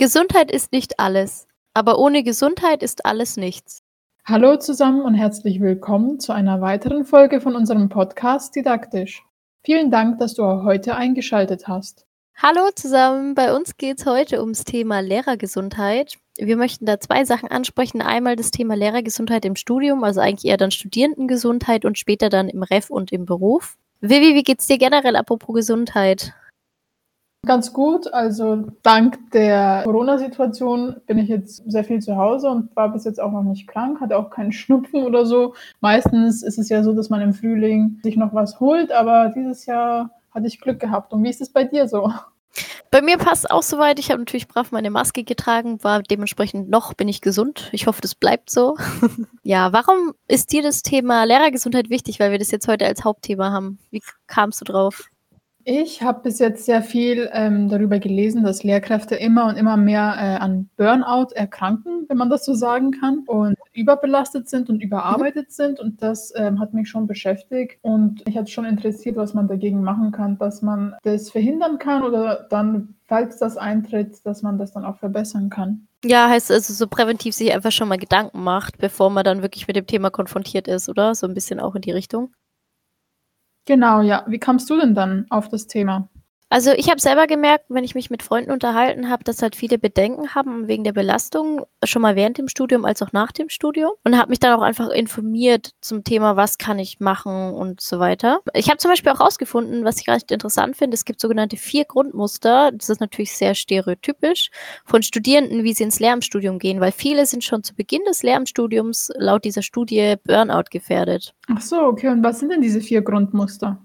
Gesundheit ist nicht alles, aber ohne Gesundheit ist alles nichts. Hallo zusammen und herzlich willkommen zu einer weiteren Folge von unserem Podcast Didaktisch. Vielen Dank, dass du auch heute eingeschaltet hast. Hallo zusammen, bei uns geht es heute ums Thema Lehrergesundheit. Wir möchten da zwei Sachen ansprechen. Einmal das Thema Lehrergesundheit im Studium, also eigentlich eher dann Studierendengesundheit und später dann im Ref und im Beruf. Vivi, wie geht's dir generell apropos Gesundheit? Ganz gut. Also dank der Corona-Situation bin ich jetzt sehr viel zu Hause und war bis jetzt auch noch nicht krank, hatte auch keinen Schnupfen oder so. Meistens ist es ja so, dass man im Frühling sich noch was holt, aber dieses Jahr hatte ich Glück gehabt. Und wie ist es bei dir so? Bei mir passt auch soweit. Ich habe natürlich brav meine Maske getragen, war dementsprechend noch bin ich gesund. Ich hoffe, das bleibt so. ja, warum ist dir das Thema Lehrergesundheit wichtig, weil wir das jetzt heute als Hauptthema haben? Wie kamst du drauf? Ich habe bis jetzt sehr viel ähm, darüber gelesen, dass Lehrkräfte immer und immer mehr äh, an Burnout erkranken, wenn man das so sagen kann, und überbelastet sind und überarbeitet mhm. sind. Und das ähm, hat mich schon beschäftigt. Und mich hat schon interessiert, was man dagegen machen kann, dass man das verhindern kann oder dann, falls das eintritt, dass man das dann auch verbessern kann. Ja, heißt also so präventiv sich einfach schon mal Gedanken macht, bevor man dann wirklich mit dem Thema konfrontiert ist, oder? So ein bisschen auch in die Richtung. Genau, ja. Wie kamst du denn dann auf das Thema? Also ich habe selber gemerkt, wenn ich mich mit Freunden unterhalten habe, dass halt viele Bedenken haben wegen der Belastung, schon mal während dem Studium als auch nach dem Studium. Und habe mich dann auch einfach informiert zum Thema, was kann ich machen und so weiter. Ich habe zum Beispiel auch rausgefunden, was ich recht interessant finde, es gibt sogenannte vier Grundmuster. Das ist natürlich sehr stereotypisch von Studierenden, wie sie ins Lehramtsstudium gehen, weil viele sind schon zu Beginn des Lehramtsstudiums laut dieser Studie Burnout gefährdet. Ach so, okay. Und was sind denn diese vier Grundmuster?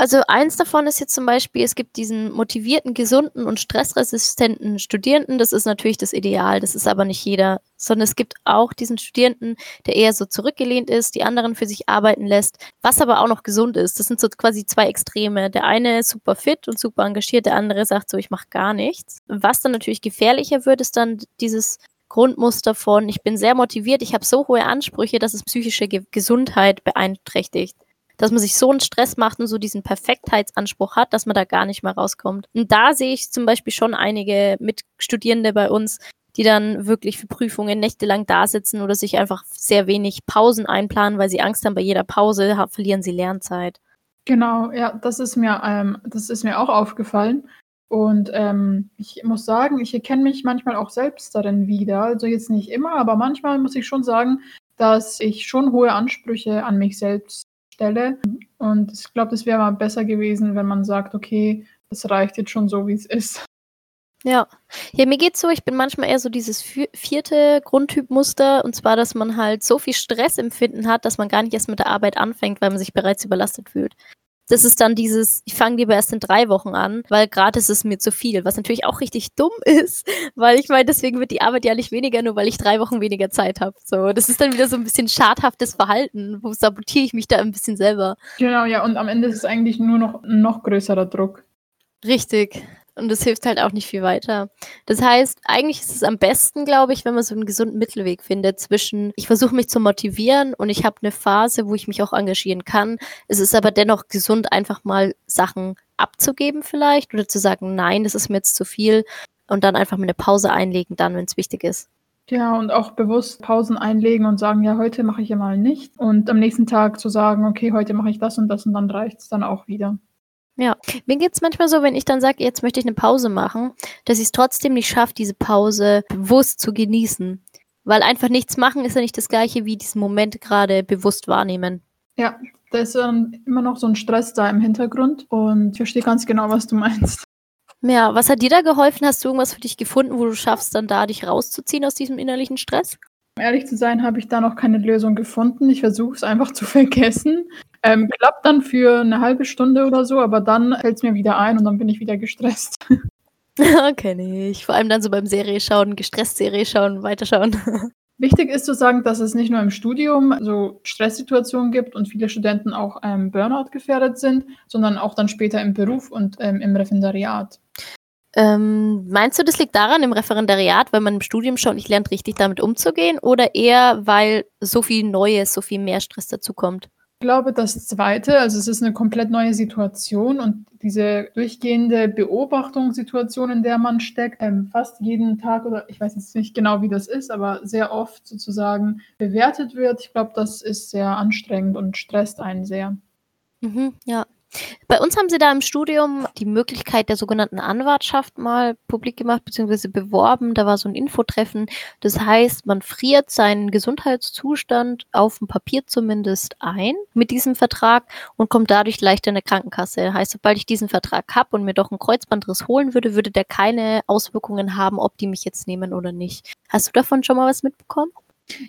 Also eins davon ist jetzt zum Beispiel, es gibt diesen motivierten, gesunden und stressresistenten Studierenden. Das ist natürlich das Ideal, das ist aber nicht jeder, sondern es gibt auch diesen Studierenden, der eher so zurückgelehnt ist, die anderen für sich arbeiten lässt, was aber auch noch gesund ist. Das sind so quasi zwei Extreme. Der eine ist super fit und super engagiert, der andere sagt so, ich mache gar nichts. Was dann natürlich gefährlicher wird, ist dann dieses Grundmuster von, ich bin sehr motiviert, ich habe so hohe Ansprüche, dass es psychische Ge Gesundheit beeinträchtigt dass man sich so einen Stress macht und so diesen Perfektheitsanspruch hat, dass man da gar nicht mehr rauskommt. Und da sehe ich zum Beispiel schon einige Mitstudierende bei uns, die dann wirklich für Prüfungen nächtelang da sitzen oder sich einfach sehr wenig Pausen einplanen, weil sie Angst haben, bei jeder Pause verlieren sie Lernzeit. Genau, ja, das ist mir, ähm, das ist mir auch aufgefallen. Und ähm, ich muss sagen, ich erkenne mich manchmal auch selbst darin wieder. Also jetzt nicht immer, aber manchmal muss ich schon sagen, dass ich schon hohe Ansprüche an mich selbst Stelle. Und ich glaube, das wäre mal besser gewesen, wenn man sagt, okay, das reicht jetzt schon so, wie es ist. Ja. Ja, mir geht's so, ich bin manchmal eher so dieses vierte Grundtypmuster, und zwar, dass man halt so viel Stressempfinden hat, dass man gar nicht erst mit der Arbeit anfängt, weil man sich bereits überlastet fühlt das ist dann dieses, ich fange lieber erst in drei Wochen an, weil gerade ist es mir zu viel, was natürlich auch richtig dumm ist, weil ich meine, deswegen wird die Arbeit ja nicht weniger, nur weil ich drei Wochen weniger Zeit habe. So, das ist dann wieder so ein bisschen schadhaftes Verhalten, wo sabotiere ich mich da ein bisschen selber. Genau, ja, und am Ende ist es eigentlich nur noch ein noch größerer Druck. Richtig und das hilft halt auch nicht viel weiter. Das heißt, eigentlich ist es am besten, glaube ich, wenn man so einen gesunden Mittelweg findet zwischen, ich versuche mich zu motivieren und ich habe eine Phase, wo ich mich auch engagieren kann. Es ist aber dennoch gesund, einfach mal Sachen abzugeben vielleicht oder zu sagen, nein, das ist mir jetzt zu viel und dann einfach mal eine Pause einlegen, dann, wenn es wichtig ist. Ja, und auch bewusst Pausen einlegen und sagen, ja, heute mache ich ja mal nicht. Und am nächsten Tag zu sagen, okay, heute mache ich das und das und dann reicht es dann auch wieder. Ja, mir geht es manchmal so, wenn ich dann sage, jetzt möchte ich eine Pause machen, dass ich es trotzdem nicht schaffe, diese Pause bewusst zu genießen. Weil einfach nichts machen ist ja nicht das gleiche wie diesen Moment gerade bewusst wahrnehmen. Ja, da ist dann immer noch so ein Stress da im Hintergrund und ich verstehe ganz genau, was du meinst. Ja, was hat dir da geholfen? Hast du irgendwas für dich gefunden, wo du schaffst, dann da dich rauszuziehen aus diesem innerlichen Stress? Um ehrlich zu sein, habe ich da noch keine Lösung gefunden. Ich versuche es einfach zu vergessen. Ähm, klappt dann für eine halbe Stunde oder so, aber dann fällt es mir wieder ein und dann bin ich wieder gestresst. Kenne ich. Vor allem dann so beim Serie schauen, gestresst Serie schauen, weiterschauen. Wichtig ist zu sagen, dass es nicht nur im Studium so Stresssituationen gibt und viele Studenten auch ähm, Burnout gefährdet sind, sondern auch dann später im Beruf und ähm, im Referendariat. Ähm, meinst du, das liegt daran im Referendariat, weil man im Studium schon nicht lernt, richtig damit umzugehen, oder eher, weil so viel Neues, so viel mehr Stress dazukommt? Ich glaube, das Zweite, also es ist eine komplett neue Situation und diese durchgehende Beobachtungssituation, in der man steckt, ähm, fast jeden Tag oder ich weiß jetzt nicht genau, wie das ist, aber sehr oft sozusagen bewertet wird. Ich glaube, das ist sehr anstrengend und stresst einen sehr. Mhm, ja. Bei uns haben sie da im Studium die Möglichkeit der sogenannten Anwartschaft mal publik gemacht bzw. beworben. Da war so ein Infotreffen. Das heißt, man friert seinen Gesundheitszustand auf dem Papier zumindest ein mit diesem Vertrag und kommt dadurch leichter in der Krankenkasse. Heißt, sobald ich diesen Vertrag habe und mir doch ein Kreuzbandriss holen würde, würde der keine Auswirkungen haben, ob die mich jetzt nehmen oder nicht. Hast du davon schon mal was mitbekommen?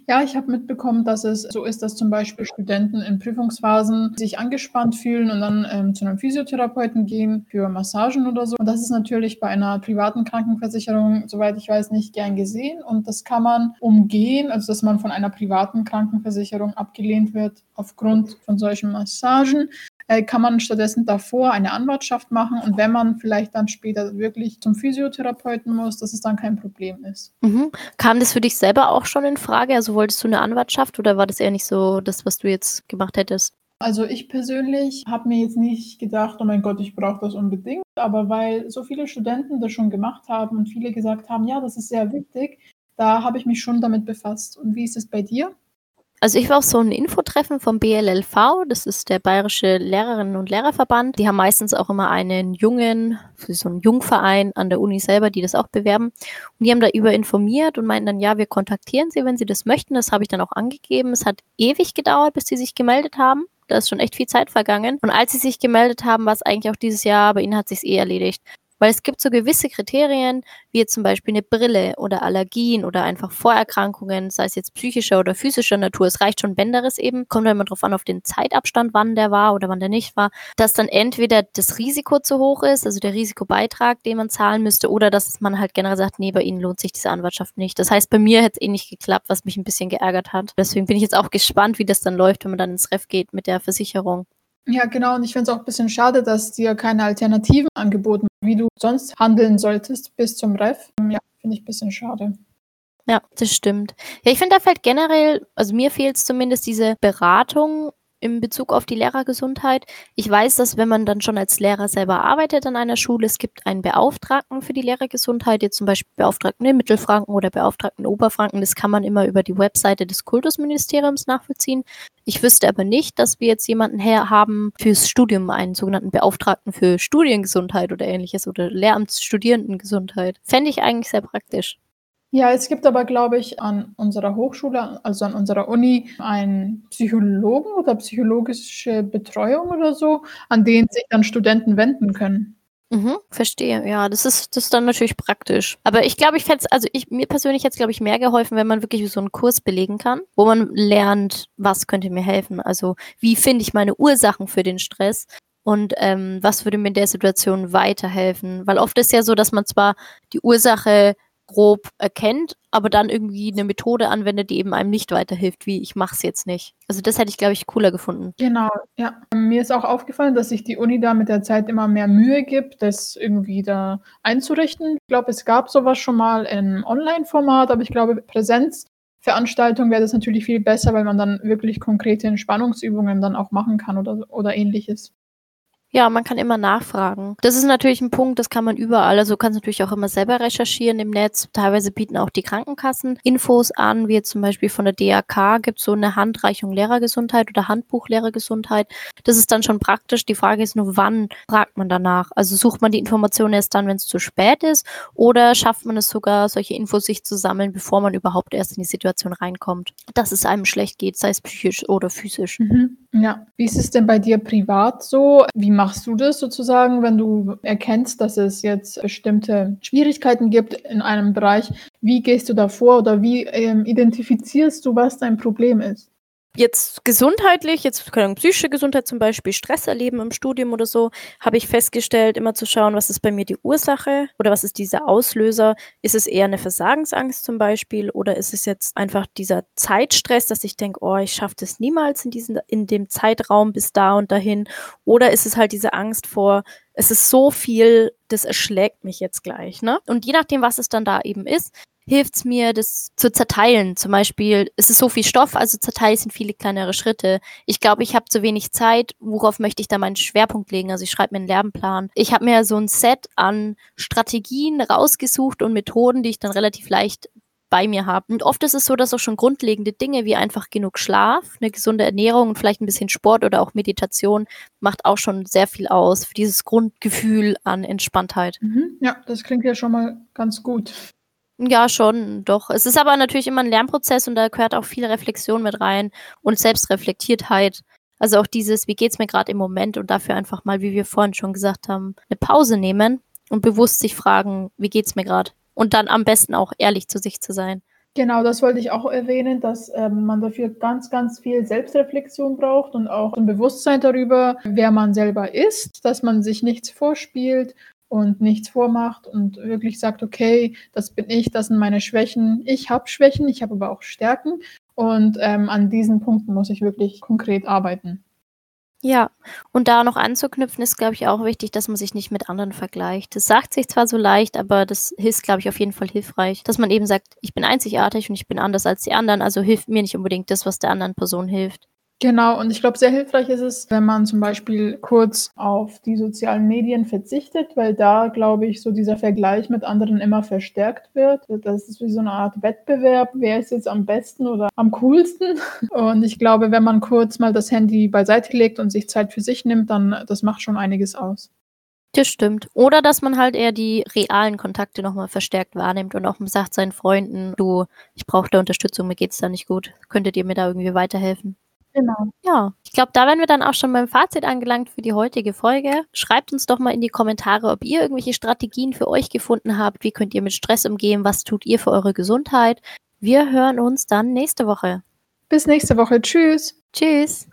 Ja, ich habe mitbekommen, dass es so ist, dass zum Beispiel Studenten in Prüfungsphasen sich angespannt fühlen und dann ähm, zu einem Physiotherapeuten gehen für Massagen oder so. Und das ist natürlich bei einer privaten Krankenversicherung, soweit ich weiß, nicht gern gesehen. Und das kann man umgehen, also dass man von einer privaten Krankenversicherung abgelehnt wird aufgrund von solchen Massagen äh, kann man stattdessen davor eine Anwartschaft machen und wenn man vielleicht dann später wirklich zum Physiotherapeuten muss, dass es dann kein Problem ist. Mhm. Kam das für dich selber auch schon in Frage? Also wolltest du eine Anwartschaft oder war das eher nicht so das, was du jetzt gemacht hättest? Also ich persönlich habe mir jetzt nicht gedacht, oh mein Gott, ich brauche das unbedingt, aber weil so viele Studenten das schon gemacht haben und viele gesagt haben, ja, das ist sehr wichtig, da habe ich mich schon damit befasst. Und wie ist es bei dir? Also ich war auf so ein Infotreffen vom BLLV, das ist der Bayerische Lehrerinnen und Lehrerverband. Die haben meistens auch immer einen Jungen, so einen Jungverein an der Uni selber, die das auch bewerben. Und die haben da über informiert und meinten dann, ja, wir kontaktieren sie, wenn sie das möchten. Das habe ich dann auch angegeben. Es hat ewig gedauert, bis sie sich gemeldet haben. Da ist schon echt viel Zeit vergangen. Und als sie sich gemeldet haben, war es eigentlich auch dieses Jahr, bei ihnen hat sich eh erledigt. Weil es gibt so gewisse Kriterien, wie zum Beispiel eine Brille oder Allergien oder einfach Vorerkrankungen, sei es jetzt psychischer oder physischer Natur. Es reicht schon Bänderes eben, kommt immer drauf an, auf den Zeitabstand, wann der war oder wann der nicht war, dass dann entweder das Risiko zu hoch ist, also der Risikobeitrag, den man zahlen müsste, oder dass man halt generell sagt, nee, bei Ihnen lohnt sich diese Anwartschaft nicht. Das heißt, bei mir hätte es eh nicht geklappt, was mich ein bisschen geärgert hat. Deswegen bin ich jetzt auch gespannt, wie das dann läuft, wenn man dann ins Ref geht mit der Versicherung. Ja, genau. Und ich finde es auch ein bisschen schade, dass dir keine Alternativen angeboten wie du sonst handeln solltest bis zum Ref. Ja, finde ich ein bisschen schade. Ja, das stimmt. Ja, ich finde, da fällt generell, also mir fehlt es zumindest diese Beratung in Bezug auf die Lehrergesundheit. Ich weiß, dass wenn man dann schon als Lehrer selber arbeitet an einer Schule, es gibt einen Beauftragten für die Lehrergesundheit, jetzt zum Beispiel Beauftragten in Mittelfranken oder Beauftragten in Oberfranken. Das kann man immer über die Webseite des Kultusministeriums nachvollziehen. Ich wüsste aber nicht, dass wir jetzt jemanden her haben fürs Studium, einen sogenannten Beauftragten für Studiengesundheit oder ähnliches oder Lehramtsstudierendengesundheit. Fände ich eigentlich sehr praktisch. Ja, es gibt aber, glaube ich, an unserer Hochschule, also an unserer Uni, einen Psychologen oder psychologische Betreuung oder so, an den sich dann Studenten wenden können. Mhm, verstehe. Ja, das ist, das ist dann natürlich praktisch. Aber ich glaube, ich fände also ich, mir persönlich hätte es, glaube ich, mehr geholfen, wenn man wirklich so einen Kurs belegen kann, wo man lernt, was könnte mir helfen. Also, wie finde ich meine Ursachen für den Stress? Und ähm, was würde mir in der Situation weiterhelfen? Weil oft ist ja so, dass man zwar die Ursache grob erkennt, aber dann irgendwie eine Methode anwendet, die eben einem nicht weiterhilft, wie ich mache es jetzt nicht. Also das hätte ich, glaube ich, cooler gefunden. Genau, ja. Mir ist auch aufgefallen, dass sich die Uni da mit der Zeit immer mehr Mühe gibt, das irgendwie da einzurichten. Ich glaube, es gab sowas schon mal im Online-Format, aber ich glaube, Präsenzveranstaltung wäre das natürlich viel besser, weil man dann wirklich konkrete Entspannungsübungen dann auch machen kann oder, oder ähnliches. Ja, man kann immer nachfragen. Das ist natürlich ein Punkt, das kann man überall. Also kannst natürlich auch immer selber recherchieren im Netz. Teilweise bieten auch die Krankenkassen Infos an, wie zum Beispiel von der DAK gibt es so eine Handreichung Lehrergesundheit oder Handbuch Lehrergesundheit. Das ist dann schon praktisch. Die Frage ist nur, wann fragt man danach? Also sucht man die Informationen erst dann, wenn es zu spät ist, oder schafft man es sogar, solche Infos sich zu sammeln, bevor man überhaupt erst in die Situation reinkommt, dass es einem schlecht geht, sei es psychisch oder physisch. Mhm. Ja. Wie ist es denn bei dir privat so? Wie machst du das sozusagen, wenn du erkennst, dass es jetzt bestimmte Schwierigkeiten gibt in einem Bereich? Wie gehst du da vor oder wie ähm, identifizierst du, was dein Problem ist? Jetzt gesundheitlich, jetzt Ahnung, psychische Gesundheit zum Beispiel, Stress erleben im Studium oder so, habe ich festgestellt, immer zu schauen, was ist bei mir die Ursache oder was ist dieser Auslöser? Ist es eher eine Versagensangst zum Beispiel oder ist es jetzt einfach dieser Zeitstress, dass ich denke, oh, ich schaffe das niemals in, diesen, in dem Zeitraum bis da und dahin? Oder ist es halt diese Angst vor, es ist so viel, das erschlägt mich jetzt gleich, ne? Und je nachdem, was es dann da eben ist, hilft es mir, das zu zerteilen. Zum Beispiel, es ist so viel Stoff, also zerteilen sind viele kleinere Schritte. Ich glaube, ich habe zu wenig Zeit. Worauf möchte ich da meinen Schwerpunkt legen? Also ich schreibe mir einen Lernplan. Ich habe mir so ein Set an Strategien rausgesucht und Methoden, die ich dann relativ leicht bei mir habe. Und oft ist es so, dass auch schon grundlegende Dinge wie einfach genug Schlaf, eine gesunde Ernährung und vielleicht ein bisschen Sport oder auch Meditation macht auch schon sehr viel aus für dieses Grundgefühl an Entspanntheit. Mhm. Ja, das klingt ja schon mal ganz gut. Ja, schon, doch. Es ist aber natürlich immer ein Lernprozess und da gehört auch viel Reflexion mit rein und Selbstreflektiertheit. Also auch dieses, wie geht's mir gerade im Moment und dafür einfach mal, wie wir vorhin schon gesagt haben, eine Pause nehmen und bewusst sich fragen, wie geht's mir gerade? Und dann am besten auch ehrlich zu sich zu sein. Genau, das wollte ich auch erwähnen, dass ähm, man dafür ganz, ganz viel Selbstreflexion braucht und auch ein Bewusstsein darüber, wer man selber ist, dass man sich nichts vorspielt und nichts vormacht und wirklich sagt, okay, das bin ich, das sind meine Schwächen. Ich habe Schwächen, ich habe aber auch Stärken und ähm, an diesen Punkten muss ich wirklich konkret arbeiten. Ja, und da noch anzuknüpfen ist, glaube ich, auch wichtig, dass man sich nicht mit anderen vergleicht. Das sagt sich zwar so leicht, aber das ist, glaube ich, auf jeden Fall hilfreich, dass man eben sagt, ich bin einzigartig und ich bin anders als die anderen, also hilft mir nicht unbedingt das, was der anderen Person hilft. Genau, und ich glaube, sehr hilfreich ist es, wenn man zum Beispiel kurz auf die sozialen Medien verzichtet, weil da, glaube ich, so dieser Vergleich mit anderen immer verstärkt wird. Das ist wie so eine Art Wettbewerb, wer ist jetzt am besten oder am coolsten. Und ich glaube, wenn man kurz mal das Handy beiseite legt und sich Zeit für sich nimmt, dann das macht schon einiges aus. Das stimmt. Oder dass man halt eher die realen Kontakte nochmal verstärkt wahrnimmt und auch sagt seinen Freunden, du, ich brauche da Unterstützung, mir geht's da nicht gut. Könntet ihr mir da irgendwie weiterhelfen? Genau. Ja, ich glaube, da wären wir dann auch schon beim Fazit angelangt für die heutige Folge. Schreibt uns doch mal in die Kommentare, ob ihr irgendwelche Strategien für euch gefunden habt. Wie könnt ihr mit Stress umgehen? Was tut ihr für eure Gesundheit? Wir hören uns dann nächste Woche. Bis nächste Woche. Tschüss. Tschüss.